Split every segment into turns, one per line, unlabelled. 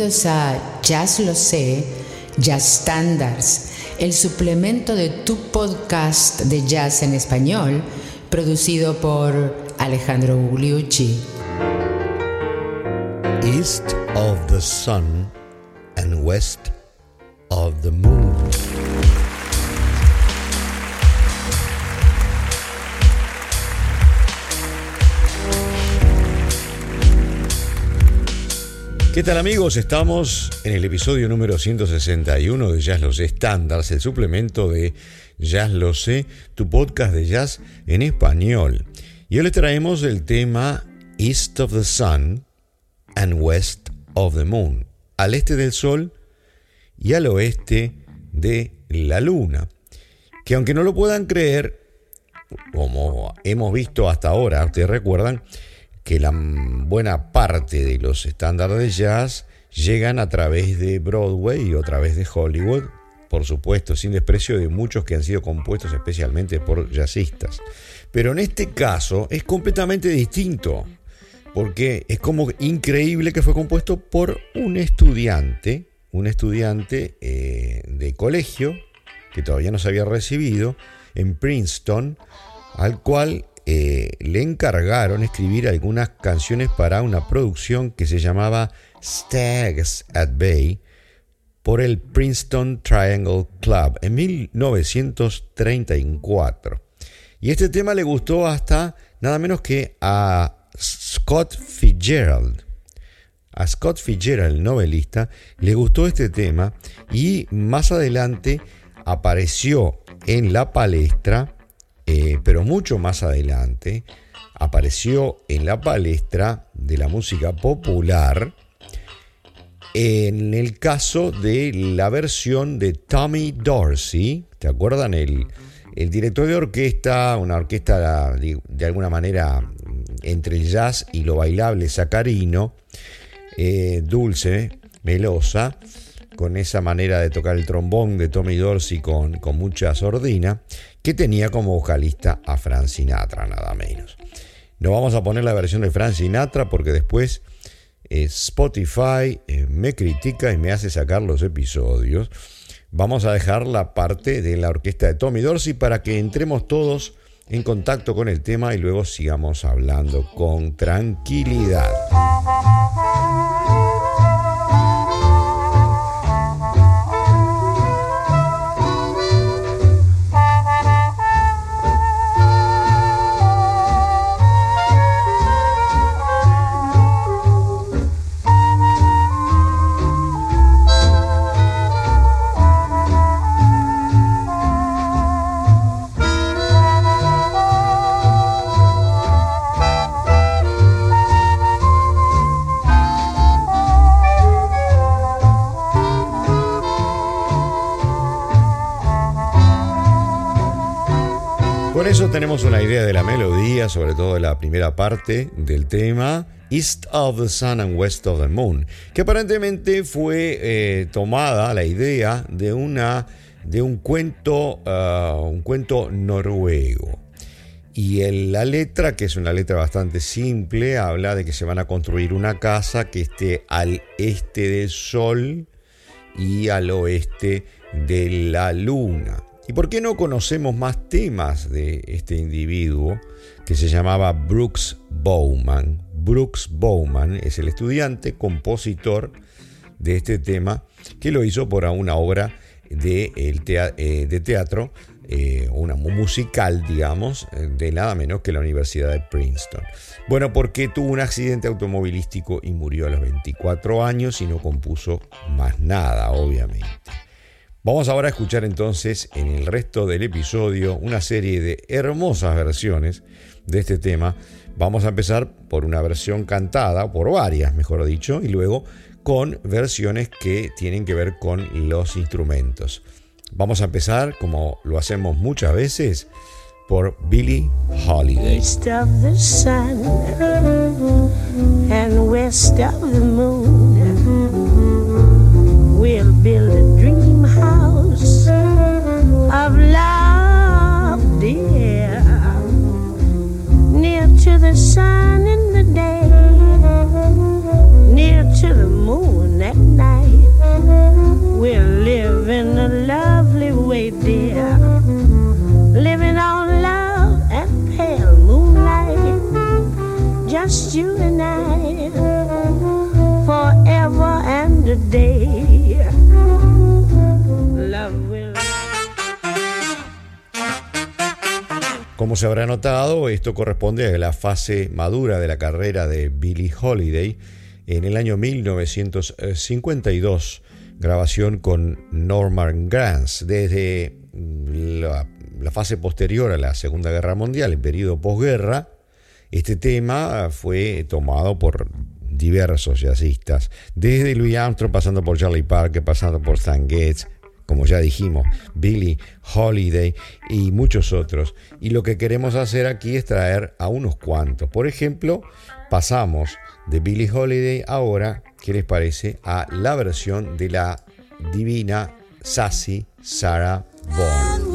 Bienvenidos a Jazz Lo Sé, Jazz Standards, el suplemento de tu podcast de jazz en español, producido por Alejandro Gugliucci.
East of the Sun and West of the Moon. ¿Qué tal amigos? Estamos en el episodio número 161 de Jazz Lo Sé Standards, el suplemento de Jazz Lo Sé, tu podcast de jazz en español. Y hoy le traemos el tema East of the Sun and West of the Moon, al este del Sol y al oeste de la Luna. Que aunque no lo puedan creer, como hemos visto hasta ahora, ustedes recuerdan, que la buena parte de los estándares de jazz llegan a través de Broadway y a través de Hollywood, por supuesto, sin desprecio de muchos que han sido compuestos especialmente por jazzistas. Pero en este caso es completamente distinto, porque es como increíble que fue compuesto por un estudiante, un estudiante eh, de colegio, que todavía no se había recibido, en Princeton, al cual eh, le encargaron escribir algunas canciones para una producción que se llamaba Stags at Bay por el Princeton Triangle Club en 1934. Y este tema le gustó hasta nada menos que a Scott Fitzgerald. A Scott Fitzgerald, el novelista, le gustó este tema y más adelante apareció en la palestra eh, pero mucho más adelante apareció en la palestra de la música popular en el caso de la versión de Tommy Dorsey, ¿te acuerdan? El, director de orquesta, una orquesta de, alguna manera entre el jazz y lo bailable sacarino, eh, dulce, melosa, con esa manera de tocar el trombón de Tommy Dorsey con, con mucha sordina que tenía como vocalista a Frank Sinatra, nada menos. No vamos a poner la versión de Frank Sinatra porque después eh, Spotify eh, me critica y me hace sacar los episodios. Vamos a dejar la parte de la orquesta de Tommy Dorsey para que entremos todos en contacto con el tema y luego sigamos hablando con tranquilidad. Tenemos una idea de la melodía, sobre todo de la primera parte del tema, East of the Sun and West of the Moon, que aparentemente fue eh, tomada la idea de, una, de un, cuento, uh, un cuento noruego. Y la letra, que es una letra bastante simple, habla de que se van a construir una casa que esté al este del sol y al oeste de la luna. ¿Y por qué no conocemos más temas de este individuo que se llamaba Brooks Bowman? Brooks Bowman es el estudiante, compositor de este tema que lo hizo por una obra de, eh, de teatro, eh, una musical, digamos, de nada menos que la Universidad de Princeton. Bueno, porque tuvo un accidente automovilístico y murió a los 24 años y no compuso más nada, obviamente. Vamos ahora a escuchar entonces en el resto del episodio una serie de hermosas versiones de este tema. Vamos a empezar por una versión cantada, por varias, mejor dicho, y luego con versiones que tienen que ver con los instrumentos. Vamos a empezar, como lo hacemos muchas veces, por Billie Holiday. Of the sun and west of the moon, build the sun Como se habrá notado, esto corresponde a la fase madura de la carrera de Billie Holiday en el año 1952, grabación con Norman Granz. Desde la, la fase posterior a la Segunda Guerra Mundial, el periodo posguerra, este tema fue tomado por diversos jazzistas, desde Louis Armstrong pasando por Charlie Parker, pasando por Stan Getz, como ya dijimos, Billy Holiday y muchos otros. Y lo que queremos hacer aquí es traer a unos cuantos. Por ejemplo, pasamos de Billy Holiday ahora, ¿qué les parece? A la versión de la divina Sassy Sarah Vaughan.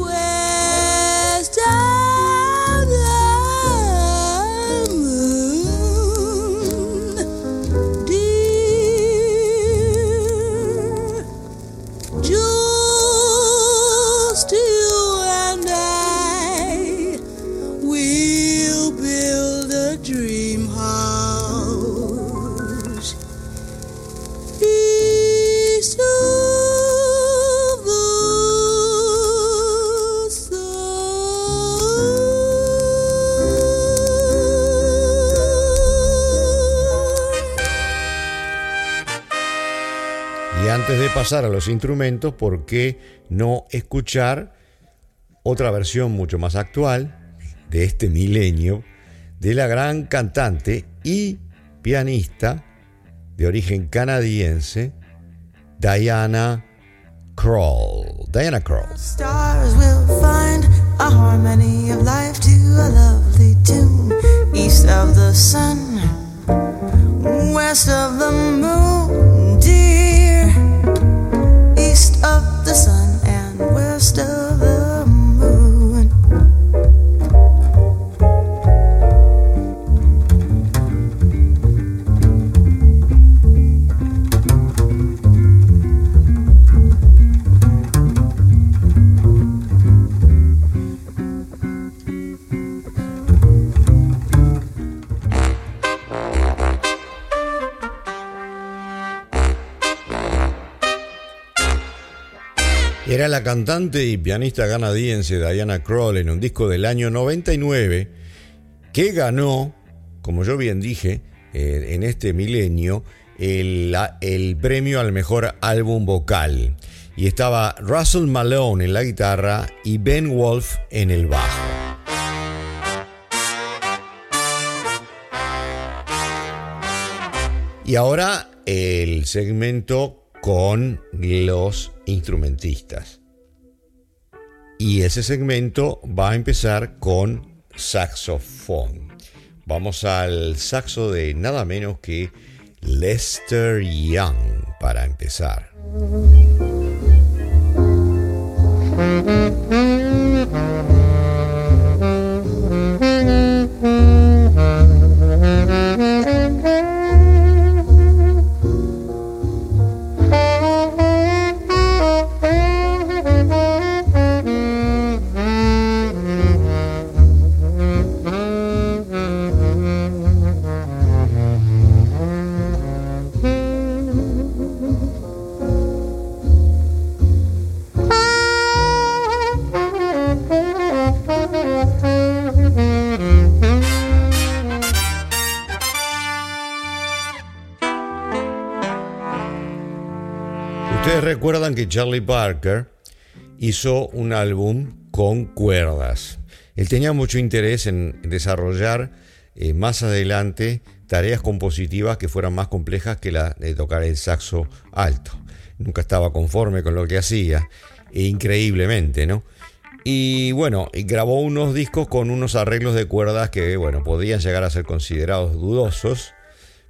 Antes de pasar a los instrumentos, ¿por qué no escuchar otra versión mucho más actual de este milenio de la gran cantante y pianista de origen canadiense, Diana Krall. Diana Krall. East of the sun, west of the moon, and la cantante y pianista canadiense Diana Krall en un disco del año 99 que ganó, como yo bien dije, eh, en este milenio, el, el premio al mejor álbum vocal. Y estaba Russell Malone en la guitarra y Ben Wolf en el bajo. Y ahora el segmento con los instrumentistas. Y ese segmento va a empezar con saxofón. Vamos al saxo de nada menos que Lester Young para empezar. Recuerdan que Charlie Parker hizo un álbum con cuerdas. Él tenía mucho interés en desarrollar eh, más adelante tareas compositivas que fueran más complejas que la de tocar el saxo alto. Nunca estaba conforme con lo que hacía, e increíblemente, ¿no? Y bueno, grabó unos discos con unos arreglos de cuerdas que, bueno, podían llegar a ser considerados dudosos,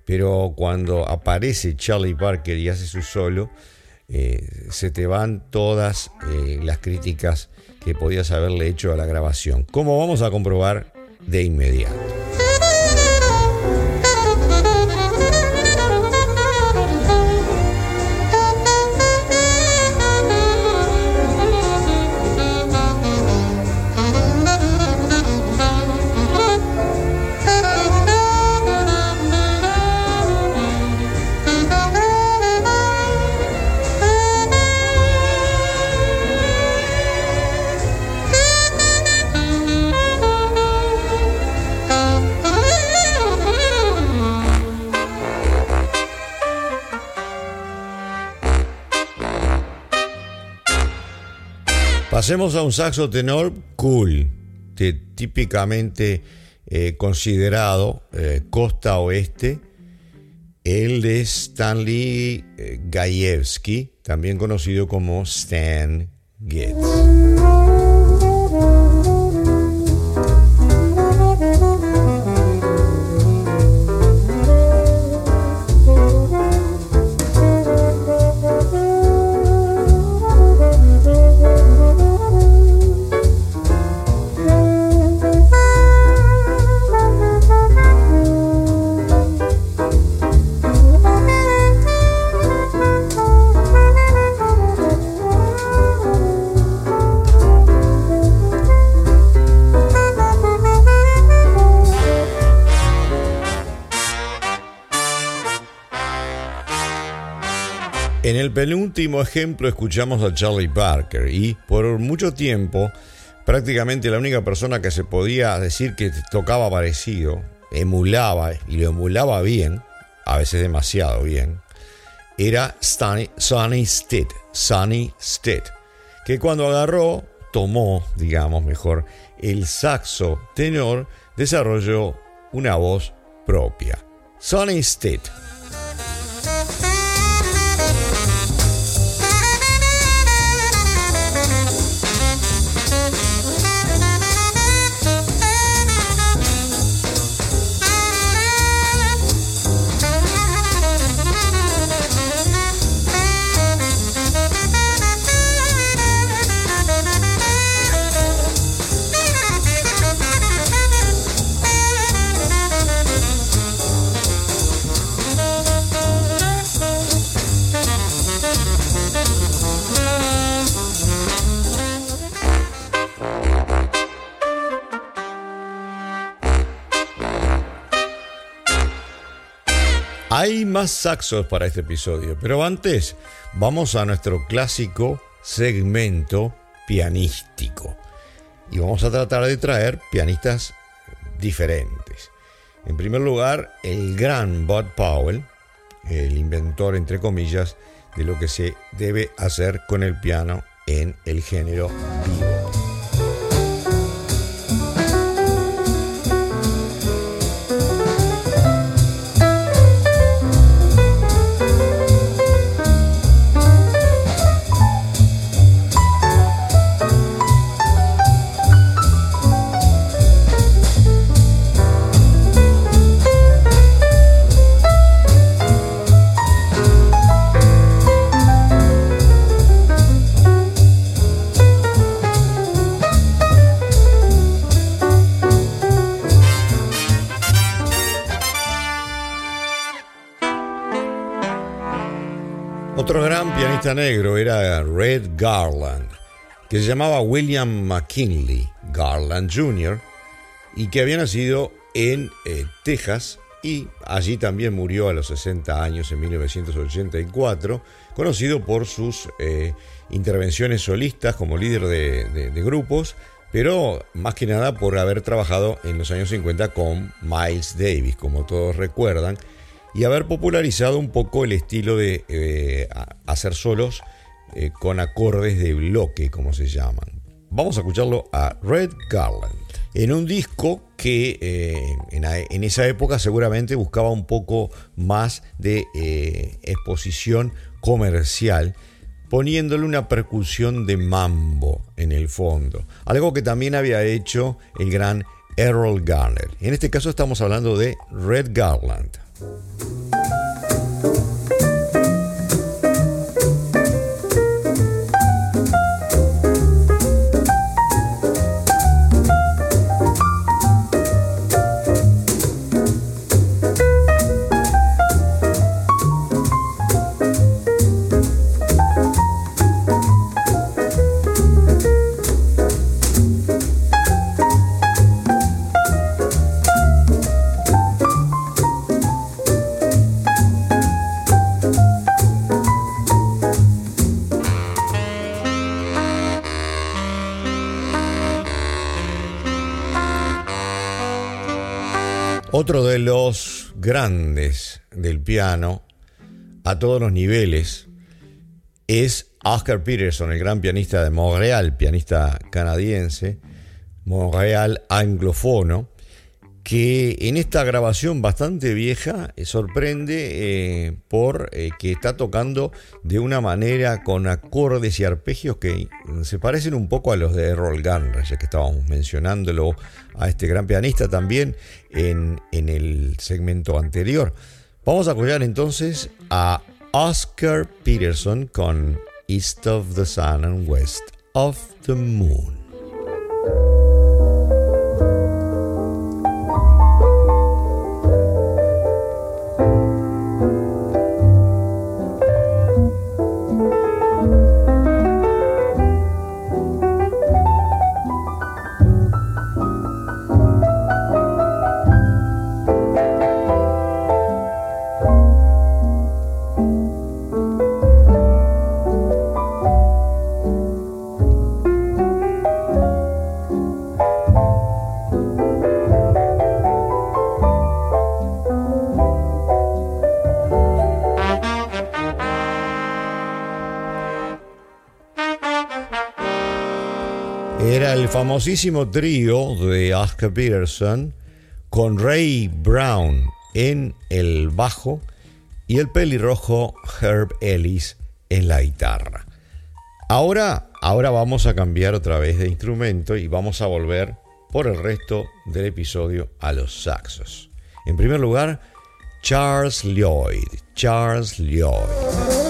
pero cuando aparece Charlie Parker y hace su solo, eh, se te van todas eh, las críticas que podías haberle hecho a la grabación, como vamos a comprobar de inmediato. Pasemos a un saxo tenor cool, típicamente eh, considerado eh, costa oeste, el de Stanley eh, Gajewski, también conocido como Stan Getz. El penúltimo ejemplo escuchamos a Charlie Parker y por mucho tiempo prácticamente la única persona que se podía decir que tocaba parecido, emulaba y lo emulaba bien, a veces demasiado bien, era Sonny, Sonny Stitt, que cuando agarró, tomó, digamos mejor, el saxo tenor, desarrolló una voz propia. Sonny Stitt. Saxos para este episodio, pero antes vamos a nuestro clásico segmento pianístico. Y vamos a tratar de traer pianistas diferentes. En primer lugar, el gran Bud Powell, el inventor, entre comillas, de lo que se debe hacer con el piano en el género vivo. Negro era Red Garland, que se llamaba William McKinley Garland Jr. y que había nacido en eh, Texas y allí también murió a los 60 años en 1984, conocido por sus eh, intervenciones solistas como líder de, de, grupos, pero más que nada por haber trabajado en los años 50 con Miles Davis, como todos recuerdan, y haber popularizado un poco el estilo de eh, hacer solos eh, con acordes de bloque, como se llaman. Vamos a escucharlo a Red Garland, en un disco que eh, en, esa época seguramente buscaba un poco más de exposición comercial, poniéndole una percusión de mambo en el fondo, algo que también había hecho el gran Errol Garner. En este caso estamos hablando de Red Garland. Otro grandes del piano a todos los niveles es Oscar Peterson, el gran pianista de Montreal, pianista canadiense, Montreal anglofono, que en esta grabación bastante vieja eh, sorprende eh, por eh, que está tocando de una manera con acordes y arpegios que se parecen un poco a los de Errol Garner, ya que estábamos mencionándolo a este gran pianista también en, en el segmento anterior. Vamos a apoyar entonces a Oscar Peterson con East of the Sun and West of the Moon. Famosísimo trío de Oscar Peterson con Ray Brown en el bajo y el pelirrojo Herb Ellis en la guitarra. Ahora, ahora vamos a cambiar otra vez de instrumento y vamos a volver por el resto del episodio a los saxos. En primer lugar, Charles Lloyd. Charles Lloyd.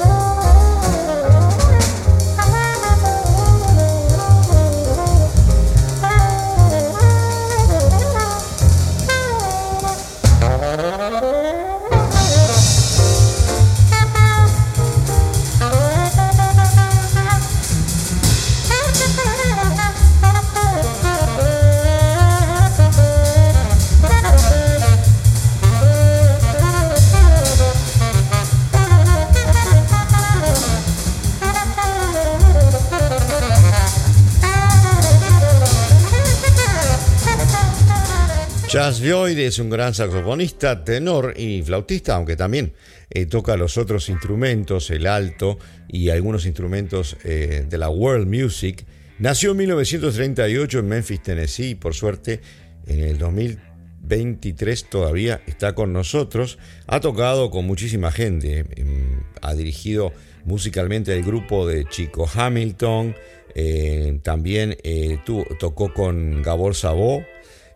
Jazz Lloyd es un gran saxofonista, tenor y flautista, aunque también eh, toca los otros instrumentos, el alto y algunos instrumentos eh, de la world music. Nació en 1938 en Memphis, Tennessee, y por suerte en el 2023 todavía está con nosotros. Ha tocado con muchísima gente, em, ha dirigido musicalmente el grupo de Chico Hamilton, eh, también tocó con Gabor Sabó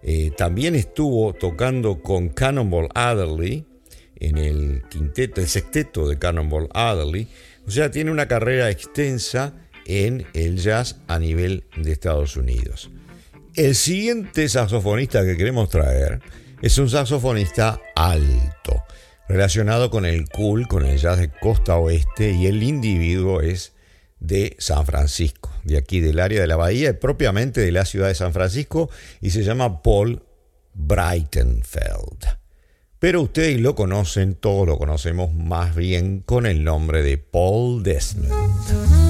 eh, también estuvo tocando con Cannonball Adderley en el quinteto, el sexteto de Cannonball Adderley. O sea, tiene una carrera extensa en el jazz a nivel de Estados Unidos. El siguiente saxofonista que queremos traer es un saxofonista alto, relacionado con el cool, con el jazz de costa oeste, y el individuo es de San Francisco, de aquí del área de la bahía, propiamente de la ciudad de San Francisco, y se llama Paul Breitenfeld. Pero ustedes lo conocen, todos lo conocemos más bien con el nombre de Paul Desmond.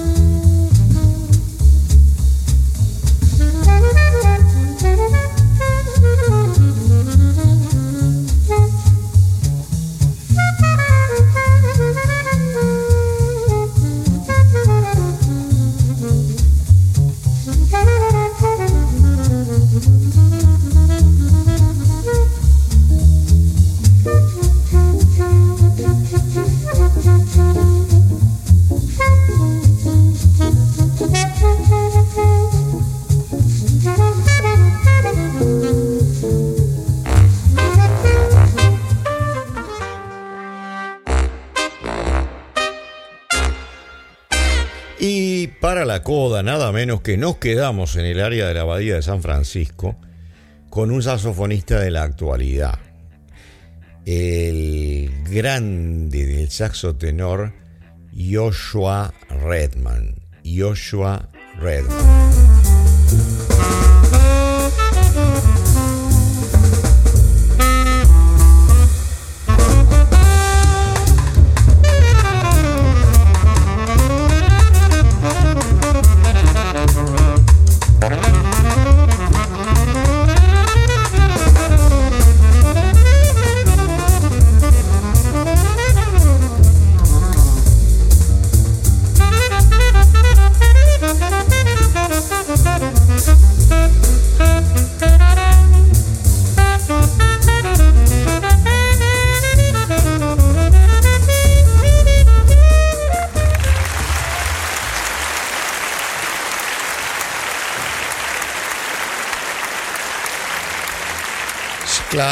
Nada menos que nos quedamos en el área de la Abadía de San Francisco con un saxofonista de la actualidad. El grande del saxo tenor Redman. Joshua Redman.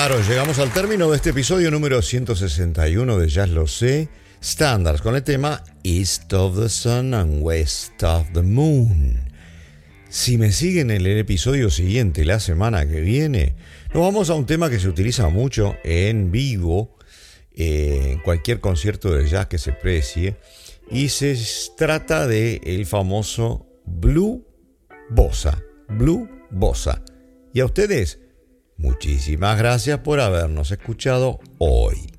Claro, llegamos al término de este episodio número 161 de Jazz Lo Sé, Standards, con el tema East of the Sun and West of the Moon. Si me siguen en el episodio siguiente, la semana que viene, nos vamos a un tema que se utiliza mucho en vivo, eh, en cualquier concierto de jazz que se precie, y se trata de el famoso Blue Bossa. Blue Bossa. Y a ustedes, muchísimas gracias por habernos escuchado hoy.